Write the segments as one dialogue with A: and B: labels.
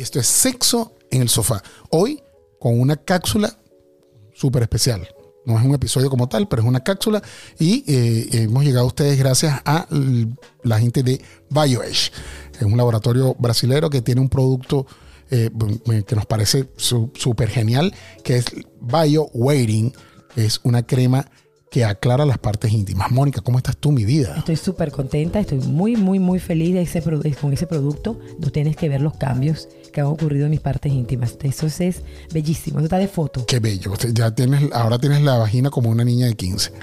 A: y esto es Sexo en el Sofá. Hoy con una cápsula súper especial. No es un episodio como tal, pero es una cápsula y eh, hemos llegado a ustedes gracias a la gente de BioEdge. Es un laboratorio brasilero que tiene un producto eh, que nos parece súper genial, que es BioWaiting. Es una crema que aclara las partes íntimas. Mónica, ¿cómo estás tú, mi vida?
B: Estoy súper contenta, estoy muy, muy, muy feliz de ese, con ese producto. No tienes que ver los cambios que han ocurrido en mis partes íntimas. Eso es, bellísimo, eso está de foto.
A: Qué bello. Ya tienes, ahora tienes la vagina como una niña de 15.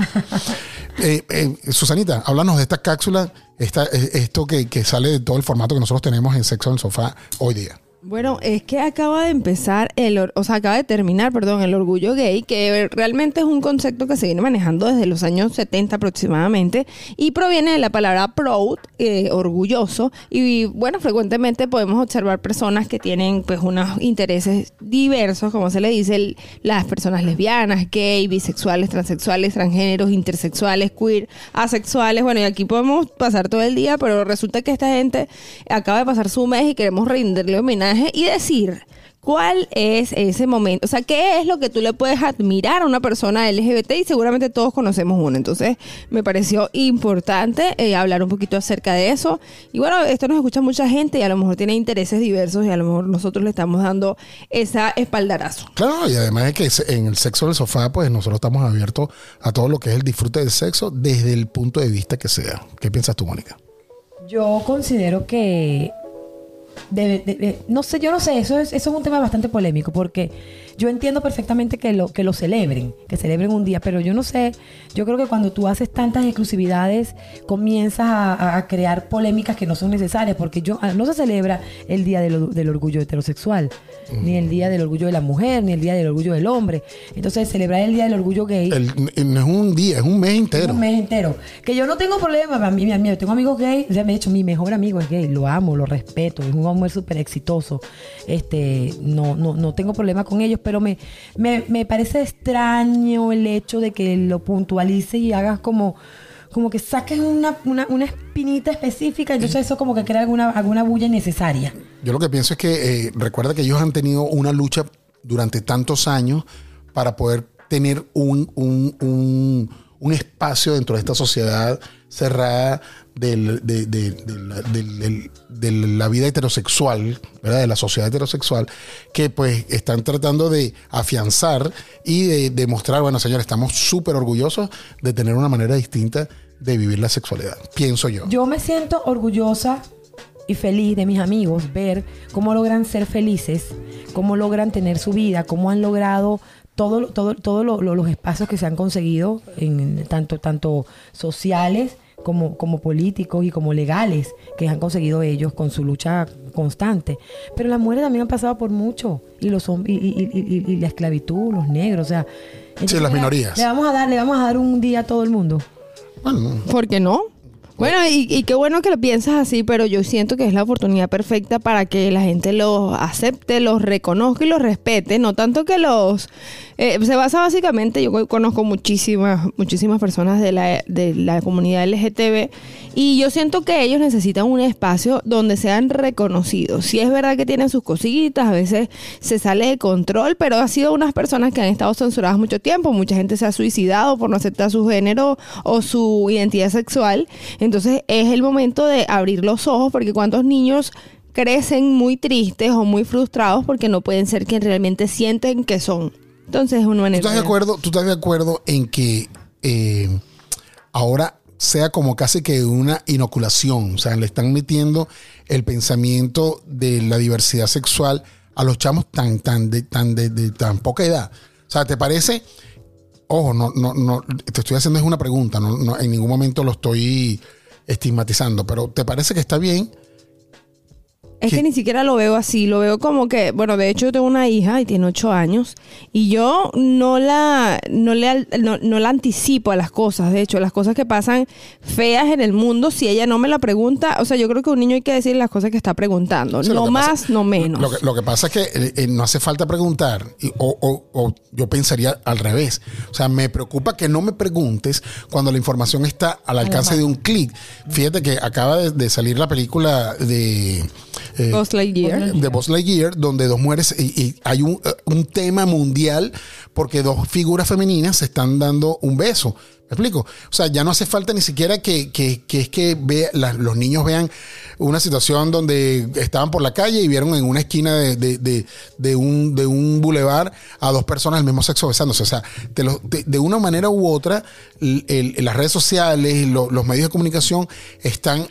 A: Eh, eh, Susanita, háblanos de esta cápsula, esta, eh, esto que, que sale de todo el formato que nosotros tenemos en Sexo en el Sofá hoy día.
C: Bueno, es que acaba de empezar, el, o sea, acaba de terminar, perdón, el orgullo gay, que realmente es un concepto que se viene manejando desde los años 70 aproximadamente y proviene de la palabra proud, eh, orgulloso, y bueno, frecuentemente podemos observar personas que tienen pues unos intereses diversos, como se le dice, las personas lesbianas, gay, bisexuales, transexuales, transgéneros, intersexuales, queer, asexuales, bueno, y aquí podemos pasar todo el día, pero resulta que esta gente acaba de pasar su mes y queremos rendirle homenaje y decir cuál es ese momento, o sea, qué es lo que tú le puedes admirar a una persona LGBT y seguramente todos conocemos uno. Entonces, me pareció importante eh, hablar un poquito acerca de eso. Y bueno, esto nos escucha mucha gente y a lo mejor tiene intereses diversos y a lo mejor nosotros le estamos dando esa espaldarazo.
A: Claro, y además es que en el sexo del sofá, pues nosotros estamos abiertos a todo lo que es el disfrute del sexo desde el punto de vista que sea. ¿Qué piensas tú, Mónica?
B: Yo considero que no sé, yo no sé, eso es, eso es un tema bastante polémico porque yo entiendo perfectamente que lo, que lo celebren, que celebren un día, pero yo no sé, yo creo que cuando tú haces tantas exclusividades comienzas a, crear polémicas que no son necesarias porque yo ah, no se celebra el día del, orgullo heterosexual, ni el día del orgullo de la mujer, ni el día del orgullo del hombre. Entonces, celebrar el día del orgullo gay...
A: no es un día, es un mes entero. Es
B: un mes entero. Que yo no tengo problema, a mí, yo tengo amigos gay, ya me he dicho, mi mejor amigo es gay, lo amo, lo respeto, es un hombre súper exitoso. Este, no, no, no tengo problema con ellos, pero me, me, parece extraño el hecho de que lo puntualices y hagas como como que saques una, una, espinita específica, entonces eso como que crea alguna, alguna bulla innecesaria.
A: Yo lo que pienso es que eh, recuerda que ellos han tenido una lucha durante tantos años para poder tener un, un, un, un espacio dentro de esta sociedad cerrada del, de, de, la vida heterosexual, ¿verdad? de la sociedad heterosexual, que pues están tratando de afianzar y de demostrar, bueno, señores, estamos súper orgullosos de tener una manera distinta de vivir la sexualidad, pienso yo.
B: Yo me siento orgullosa y feliz de mis amigos ver cómo logran ser felices, cómo logran tener su vida, cómo han logrado todos todo, todo los espacios que se han conseguido, en, tanto, tanto sociales, como, como políticos y como legales que han conseguido ellos con su lucha constante. Pero las mujeres también han pasado por mucho, y, los, y, y, y, la esclavitud, los negros, o sea...
A: Sí, las minorías.
B: Le vamos, a dar, le vamos a dar un día a todo el mundo.
C: Bueno, ¿Por qué no? Bueno, y, qué bueno que lo piensas así, pero yo siento que es la oportunidad perfecta para que la gente los acepte, los reconozca y los respete, no tanto que los... Eh, se basa básicamente, yo conozco muchísimas, muchísimas personas de la, de la comunidad LGTB y yo siento que ellos necesitan un espacio donde sean reconocidos. Si es verdad que tienen sus cositas, a veces se sale de control, pero ha sido unas personas que han estado censuradas mucho tiempo, mucha gente se ha suicidado por no aceptar su género o su identidad sexual. Es el momento de abrir los ojos porque cuántos niños crecen muy tristes o muy frustrados porque no pueden ser quien realmente sienten que son. Entonces es una manera.
A: ¿Tú estás de acuerdo, tú estás de acuerdo en que eh, ahora sea como casi que una inoculación? O sea, le están metiendo el pensamiento de la diversidad sexual a los chamos tan, tan, de, tan, de tan poca edad. O sea, ¿te parece ojo, no, no, no, te estoy haciendo es una pregunta, no, en ningún momento lo estoy estigmatizando, pero ¿te parece que está bien
C: es que ni siquiera lo veo así, lo veo como que, bueno, de hecho yo tengo una hija y tiene ocho años y yo no la, no, le, no, la anticipo a las cosas, de hecho las cosas que pasan feas en el mundo, si ella no me la pregunta, o sea, yo creo que un niño hay que decir las cosas que está preguntando, no más, no menos.
A: Lo que, pasa es que eh, eh, no hace falta preguntar, o, o, yo pensaría al revés, o sea, me preocupa que no me preguntes cuando la información está al alcance de un clic. Fíjate que acaba de salir la película de eh,
C: Buzz Lightyear.
A: de Buzz Lightyear, donde dos mujeres, y, y hay un, eh, un tema mundial porque dos figuras femeninas se están dando un beso. ¿Me explico? O sea, ya no hace falta ni siquiera que, que, que es que vea- la- los niños vean una situación donde estaban por la calle y vieron en una esquina de, de, de- de un, de un bulevar a dos personas del mismo sexo besándose. O sea, te lo- te- de una manera u otra, el- el- las redes sociales, lo- los medios de comunicación están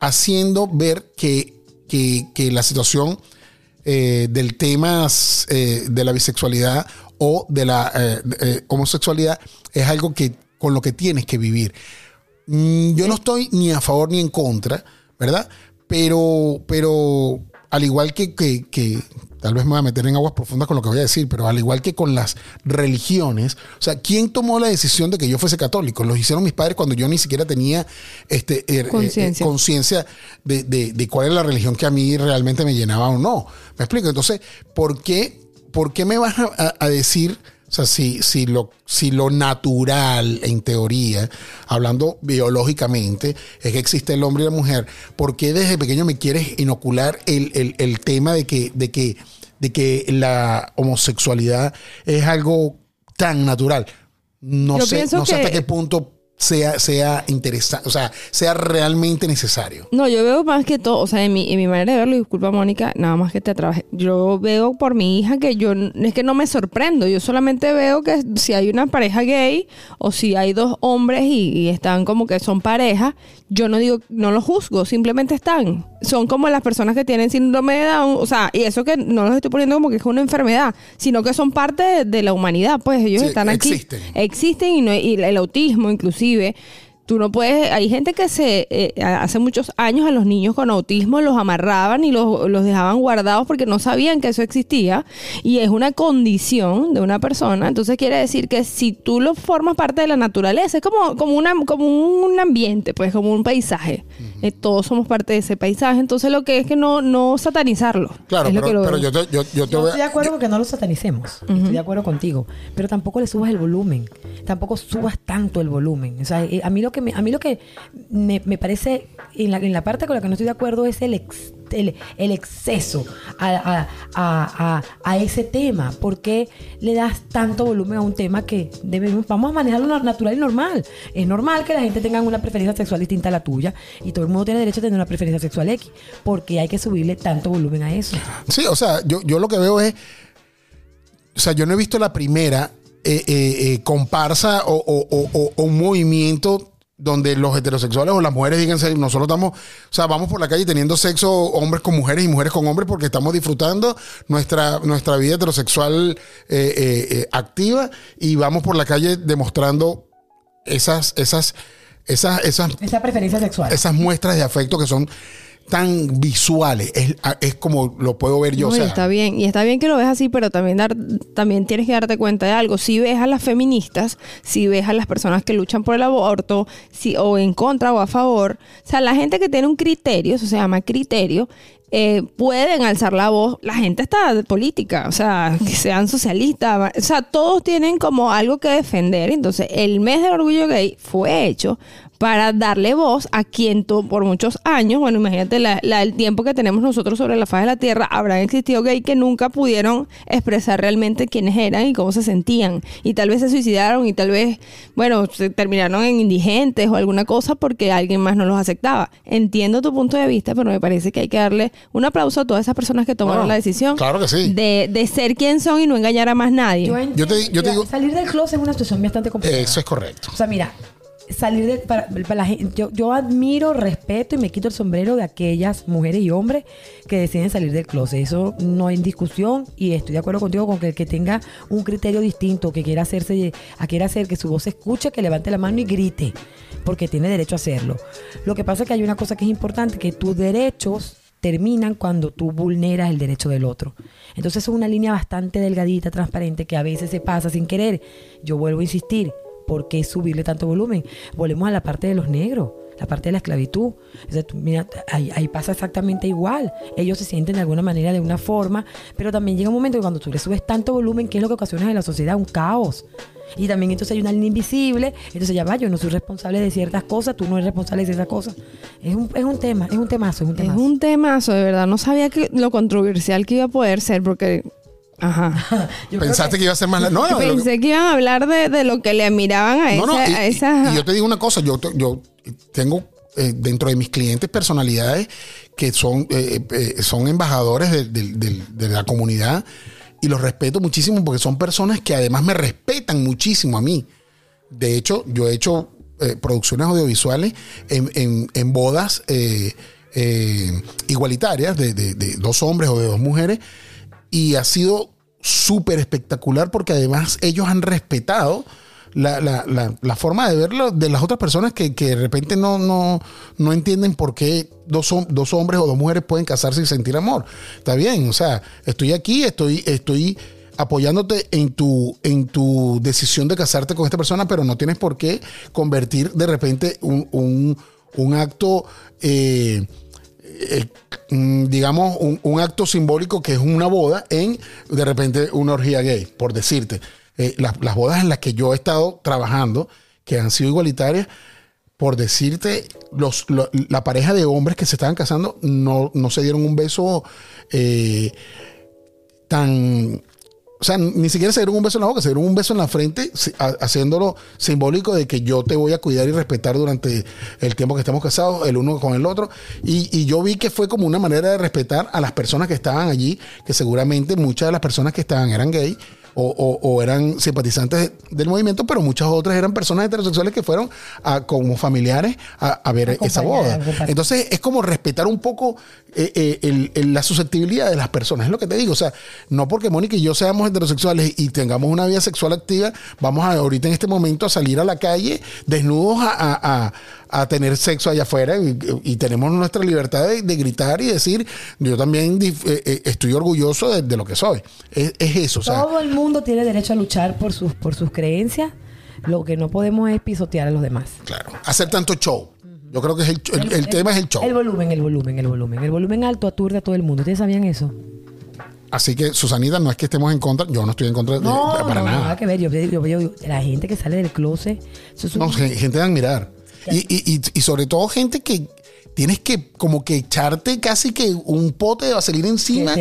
A: haciendo ver que, que- la situación eh, del tema eh, de la bisexualidad o de la eh, homosexualidad es algo que con lo que tienes que vivir. Mm, Yo no estoy ni a favor ni en contra, ¿verdad? Pero, pero al igual que, que- que- tal vez me voy a meter en aguas profundas con lo que voy a decir, pero al igual que con las religiones, o sea, ¿quién tomó la decisión de que yo fuese católico? Lo hicieron mis padres cuando yo ni siquiera tenía este, eh, eh,
C: Conciencia.
A: eh, conciencia de, de- de cuál es la religión que a mí realmente me llenaba o no. ¿Me explico? Entonces, ¿por qué, por qué me vas a, decir, sea, si, si, lo, si lo natural, en teoría, hablando biológicamente, es que existe el hombre y la mujer, ¿por qué desde pequeño me quieres inocular el, el- el tema de que, de, que, de que la homosexualidad es algo tan natural? No
C: Yo
A: sé, no sé
C: que-
A: hasta qué punto sea, sea interesante, o sea, sea realmente necesario.
C: No, yo veo más que todo, o sea, en mi, en mi manera de verlo, disculpa Mónica, nada más que te trabaje. Yo veo por mi hija que yo, es que no me sorprendo, yo solamente veo que si hay una pareja gay o si hay dos hombres y, y están como que son pareja, yo no digo, no los juzgo, simplemente están. Son como las personas que tienen síndrome de Down, o sea, y eso que no los estoy poniendo como que es una enfermedad, sino que son parte de, de la humanidad, pues ellos
A: Sí,
C: están aquí.
A: existen.
C: Existen y, no, y el autismo inclusive. Tú no puedes, hay gente que se, eh, hace muchos años a los niños con autismo los amarraban y los, los dejaban guardados porque no sabían que eso existía y es una condición de una persona. Entonces quiere decir que si tú lo formas parte de la naturaleza, es como, como, una, como un ambiente, pues como un paisaje. Eh, todos somos parte de ese paisaje. Entonces lo que es que no, no satanizarlo.
A: Claro,
C: Es lo
A: pero, yo te, yo, yo te
B: Yo
A: voy
B: estoy de acuerdo con que no lo satanicemos. Estoy de acuerdo contigo. Pero tampoco le subas el volumen. Tampoco subas tanto el volumen. O sea, eh, a mí lo que me, a mí lo que me, me parece, en la, en la parte con la que no estoy de acuerdo es el, ex- el, exceso a, a- a- a- ese tema. ¿Por qué le das tanto volumen a un tema que debemos, vamos a manejarlo na- natural y normal? Es normal que la gente tenga una preferencia sexual distinta a la tuya y todo el mundo tiene derecho a tener una preferencia sexual X. porque hay que subirle tanto volumen a eso?
A: Sí, o sea, yo, yo lo que veo es... O sea, yo no he visto la primera eh, eh, eh, comparsa o, o- o- o- o un movimiento donde los heterosexuales o las mujeres "Sí, nosotros estamos, o sea, vamos por la calle teniendo sexo hombres con mujeres y mujeres con hombres porque estamos disfrutando nuestra, nuestra vida heterosexual eh, eh, eh, activa y vamos por la calle demostrando esas, esas, esas, esas
B: Esa preferencia sexual.
A: esas muestras de afecto que son tan visuales. Es, es como lo puedo ver yo.
C: No,
A: o sea,
C: está bien, y está bien que lo ves así, pero también dar, también tienes que darte cuenta de algo. Si ves a las feministas, si ves a las personas que luchan por el aborto, si, o en contra o a favor, o sea, la gente que tiene un criterio, eso se llama criterio, eh, pueden alzar la voz. La gente está de política, o sea, que sean socialistas, o sea, todos tienen como algo que defender. Entonces, el mes del orgullo gay fue hecho para darle voz a quien por muchos años, bueno, imagínate la- la- el tiempo que tenemos nosotros sobre la faz de la tierra, habrán existido gay que nunca pudieron expresar realmente quiénes eran y cómo se sentían. Y tal vez se suicidaron y tal vez, bueno, se terminaron en indigentes o alguna cosa porque alguien más no los aceptaba. Entiendo tu punto de vista, pero me parece que hay que darle un aplauso a todas esas personas que tomaron
A: Bueno,
C: la decisión
A: claro que sí.
C: de, de ser quien son y no engañar a más nadie.
B: Yo,
A: Yo te- yo te
B: Mira,
A: digo-
B: Salir del closet es una situación bastante complicada.
A: eso es correcto.
B: O sea, mira, salir de, para, para la yo, yo admiro, respeto y me quito el sombrero de aquellas mujeres y hombres que deciden salir del closet. Eso no hay discusión y estoy de acuerdo contigo con que el que tenga un criterio distinto, que quiera hacerse, a quiera hacer que su voz se escuche, que levante la mano y grite, porque tiene derecho a hacerlo. Lo que pasa es que hay una cosa que es importante, que tus derechos terminan cuando tú vulneras el derecho del otro. Entonces es una línea bastante delgadita, transparente, que a veces se pasa sin querer. Yo vuelvo a insistir, ¿por qué subirle tanto volumen? Volvemos a la parte de los negros. la parte de la esclavitud. Entonces, mira, ahí, ahí pasa exactamente igual. Ellos se sienten de alguna manera, de una forma, pero también llega un momento que cuando tú le subes tanto volumen, ¿qué es lo que ocasiona en la sociedad? Un caos. Y también entonces hay una línea invisible, entonces ya va, yo no soy responsable de ciertas cosas, tú no eres responsable de ciertas cosas. Es un, es un tema, es un temazo, es un
C: Es
B: temazo.
C: un temazo, de verdad. No sabía que lo controversial que iba a poder ser porque... Ajá.
B: Yo creo
A: Pensaste que iba a ser más... la- No, que-
C: Pensé que iban a hablar de, de lo que le miraban a,
A: No, no,
C: esa-
A: y,
C: a
A: y-
C: esas...
A: y yo te digo una cosa, yo, yo tengo eh, dentro de mis clientes personalidades que son, eh, eh, son embajadores de, de- de- de la comunidad y los respeto muchísimo porque son personas que además me respetan muchísimo a mí. De hecho, yo he hecho eh, producciones audiovisuales en, en- en bodas eh, eh, igualitarias de, de- de dos hombres o de dos mujeres y ha sido súper espectacular porque además ellos han respetado la, la- la- forma de verlo de las otras personas que, que de repente no, no, no entienden por qué dos, dos hombres o dos mujeres pueden casarse y sentir amor. Está bien, o sea, estoy aquí, estoy, estoy apoyándote en tu, en tu decisión de casarte con esta persona, pero no tienes por qué convertir de repente un, un- un acto... eh, eh, digamos, un, un acto simbólico que es una boda en de repente una orgía gay, por decirte. Eh, las, las bodas en las que yo he estado trabajando, que han sido igualitarias, por decirte, los, lo- la pareja de hombres que se estaban casando no, no se dieron un beso eh, tan... O sea, ni siquiera se dieron un beso en la boca, se dieron un beso en la frente, haciéndolo simbólico de que yo te voy a cuidar y respetar durante el tiempo que estamos casados, el uno con el otro. Y, y yo vi que fue como una manera de respetar a las personas que estaban allí, que seguramente muchas de las personas que estaban eran gay. O, o- o eran simpatizantes del movimiento, pero muchas otras eran personas heterosexuales que fueron a- como familiares a, a ver esa boda. Entonces es como respetar un poco eh, eh, el- el- la susceptibilidad de las personas. Es lo que te digo. O sea, no porque Mónica y yo seamos heterosexuales y tengamos una vida sexual activa, vamos a ahorita en este momento a salir a la calle desnudos a, a- a- a tener sexo allá afuera y, y tenemos nuestra libertad de, de gritar y decir, yo también eh, eh, estoy orgulloso de, de lo que soy. Es, es eso. O sea,
B: Todo el mundo tiene derecho a luchar por sus, por sus creencias. Lo que no podemos es pisotear a los demás.
A: claro, hacer tanto show. Yo creo que es el, el- el tema es el show.
B: El volumen, el volumen, el volumen. El volumen alto aturde a todo el mundo. ¿Ustedes sabían eso?
A: Así que, Susanita, no es que estemos en contra, yo no estoy en contra de,
B: No,
A: para
B: no,
A: nada.
B: nada que ver. Yo, yo, yo- la gente que sale del closet. eso es un-
A: No, gen- gente de admirar. Y, y- y- y sobre todo gente que tienes que como que echarte casi que un pote de vaselina encima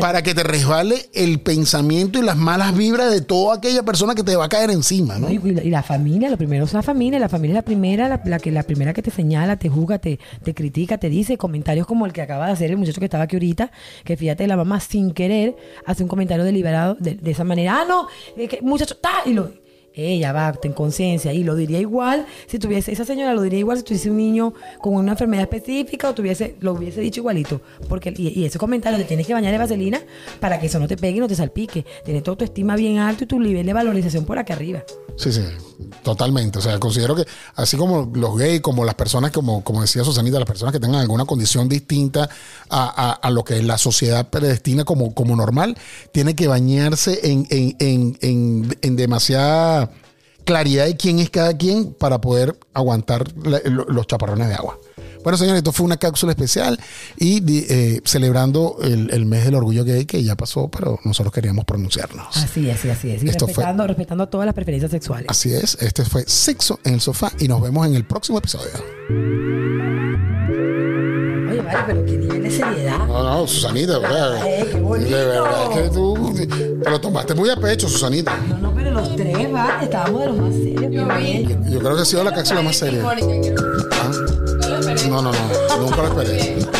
A: para que te resbale el pensamiento y las malas vibras de toda aquella persona que te va a caer encima, ¿no?
B: Y, y la, y la familia, lo primero es la familia. La familia es la primera, la, la que, la primera que te señala, te juzga, te, te critica, te dice comentarios como el que acaba de hacer el muchacho que estaba aquí ahorita, que fíjate, la mamá sin querer hace un comentario deliberado de, de esa manera. Ah, no, es que muchacho, ta, y lo. Ella va, ten conciencia. Y lo diría igual si tuviese, esa señora lo diría igual si tuviese un niño con una enfermedad específica o tuviese, lo hubiese dicho igualito. Porque, y, y ese comentario te tienes que bañar de vaselina para que eso no te pegue y no te salpique. Tienes tu autoestima bien alto y tu nivel de valorización por aquí arriba.
A: Sí, sí, totalmente. O sea, considero que así como los gays, como las personas, como, como decía Susanita, las personas que tengan alguna condición distinta a, a- lo que la sociedad predestina como, como normal, tiene que bañarse en, en, en, en, demasiada claridad de quién es cada quien para poder aguantar los chaparrones de agua. Bueno, señores, esto fue una cápsula especial y eh, celebrando el, el, mes del orgullo gay que ya pasó, pero nosotros queríamos pronunciarnos.
B: Así es, así es. Y respetando, respetando todas las preferencias sexuales.
A: Así es. Este fue Sexo en el Sofá y nos vemos en el próximo episodio.
B: Oye, vale, pero qué nivel de seriedad.
A: No, no, Susanita, ¿verdad?
B: Eh, qué bonito.
A: De verdad es que tú te tomaste muy a pecho, Susanita.
B: No, no, pero los tres, ¿vale? Estábamos de los más serios.
C: Yo,
A: yo creo que ha sido la cápsula más seria. ¿Ah?
C: 17のノ
A: ーカラクペです。